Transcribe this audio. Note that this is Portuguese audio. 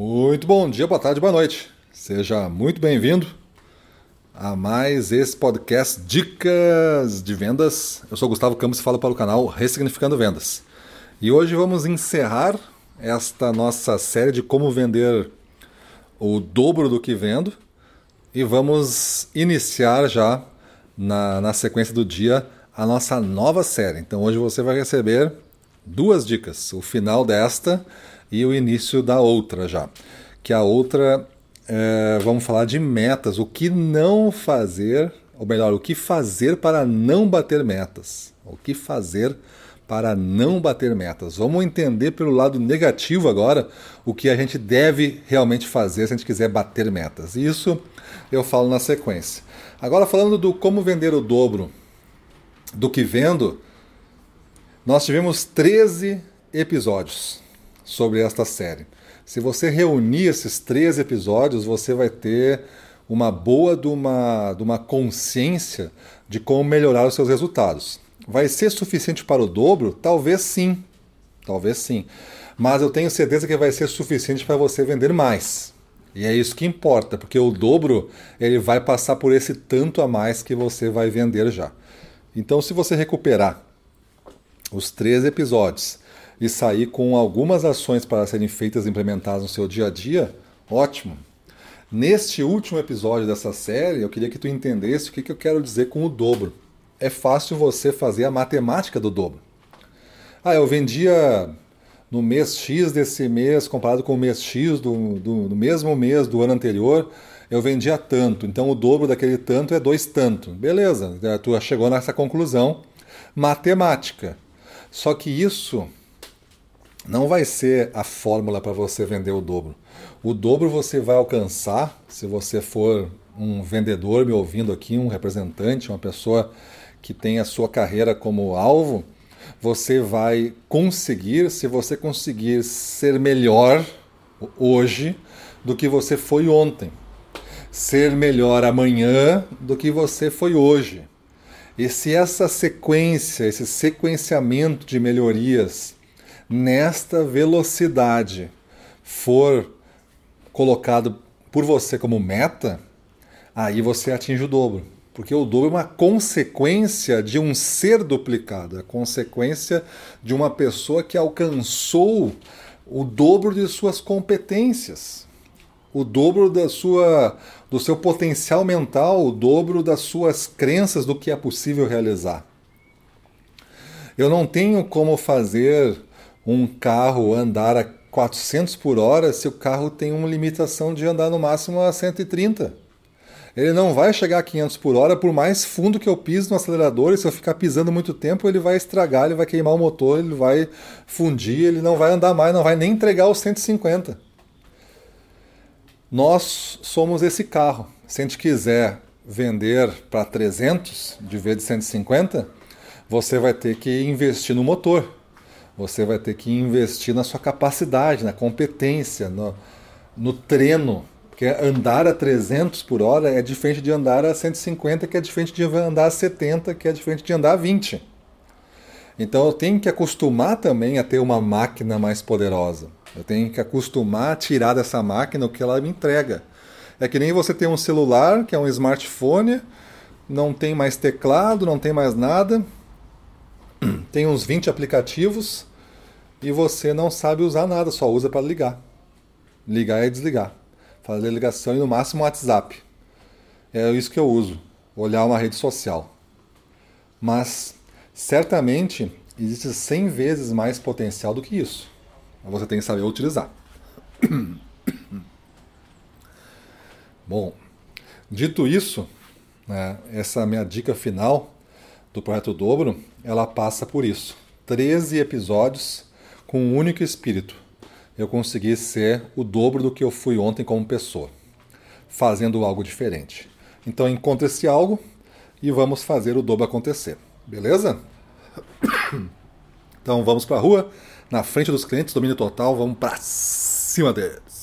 Muito bom dia, boa tarde, boa noite. Seja muito bem-vindo a mais esse podcast Dicas de Vendas. Eu sou Gustavo Campos e falo para o canal Ressignificando Vendas. E hoje vamos encerrar esta nossa série de como vender o dobro do que vendo e vamos iniciar já na, na sequência do dia a nossa nova série. Então hoje você vai receber duas dicas, o final desta e o início da outra já. Que a outra, é, vamos falar de metas, o que não fazer, ou melhor, o que fazer para não bater metas. O que fazer para não bater metas. Vamos entender pelo lado negativo agora o que a gente deve realmente fazer se a gente quiser bater metas. Isso eu falo na sequência. Agora falando do como vender o dobro do que vendo, nós tivemos 13 episódios sobre esta série. Se você reunir esses 13 episódios, você vai ter uma boa de uma, de uma consciência de como melhorar os seus resultados. Vai ser suficiente para o dobro? Talvez sim. Talvez sim. Mas eu tenho certeza que vai ser suficiente para você vender mais. E é isso que importa, porque o dobro ele vai passar por esse tanto a mais que você vai vender já. Então, se você recuperar os três episódios e sair com algumas ações para serem feitas e implementadas no seu dia a dia, ótimo. Neste último episódio dessa série, eu queria que tu entendesse o que, que eu quero dizer com o dobro. É fácil você fazer a matemática do dobro. Ah, eu vendia no mês X desse mês, comparado com o mês X do, do, do mesmo mês do ano anterior, eu vendia tanto. Então o dobro daquele tanto é dois tanto. Beleza, tu chegou nessa conclusão matemática. Só que isso não vai ser a fórmula para você vender o dobro. O dobro você vai alcançar se você for um vendedor me ouvindo aqui, um representante, uma pessoa que tem a sua carreira como alvo, você vai conseguir se você conseguir ser melhor hoje do que você foi ontem. Ser melhor amanhã do que você foi hoje. E se essa sequência, esse sequenciamento de melhorias nesta velocidade for colocado por você como meta, aí você atinge o dobro. Porque o dobro é uma consequência de um ser duplicado, é consequência de uma pessoa que alcançou o dobro de suas competências o dobro da sua, do seu potencial mental, o dobro das suas crenças do que é possível realizar. Eu não tenho como fazer um carro andar a 400 por hora se o carro tem uma limitação de andar no máximo a 130. Ele não vai chegar a 500 por hora, por mais fundo que eu pise no acelerador, e se eu ficar pisando muito tempo, ele vai estragar, ele vai queimar o motor, ele vai fundir, ele não vai andar mais, não vai nem entregar os 150. Nós somos esse carro. Se a gente quiser vender para 300 de vez de 150, você vai ter que investir no motor. Você vai ter que investir na sua capacidade, na competência, no, no treino. Porque andar a 300 por hora é diferente de andar a 150, que é diferente de andar a 70, que é diferente de andar a 20. Então eu tenho que acostumar também a ter uma máquina mais poderosa. Eu tenho que acostumar a tirar dessa máquina o que ela me entrega. É que nem você tem um celular, que é um smartphone, não tem mais teclado, não tem mais nada, tem uns 20 aplicativos e você não sabe usar nada, só usa para ligar. Ligar e desligar. Fazer ligação e no máximo WhatsApp. É isso que eu uso, olhar uma rede social. Mas certamente existe 100 vezes mais potencial do que isso. Você tem que saber utilizar. Bom, dito isso, né, essa minha dica final do Projeto Dobro, ela passa por isso. 13 episódios com um único espírito. Eu consegui ser o dobro do que eu fui ontem como pessoa, fazendo algo diferente. Então encontre esse algo e vamos fazer o dobro acontecer. Beleza? Então vamos para a rua, na frente dos clientes, domínio total, vamos para cima deles.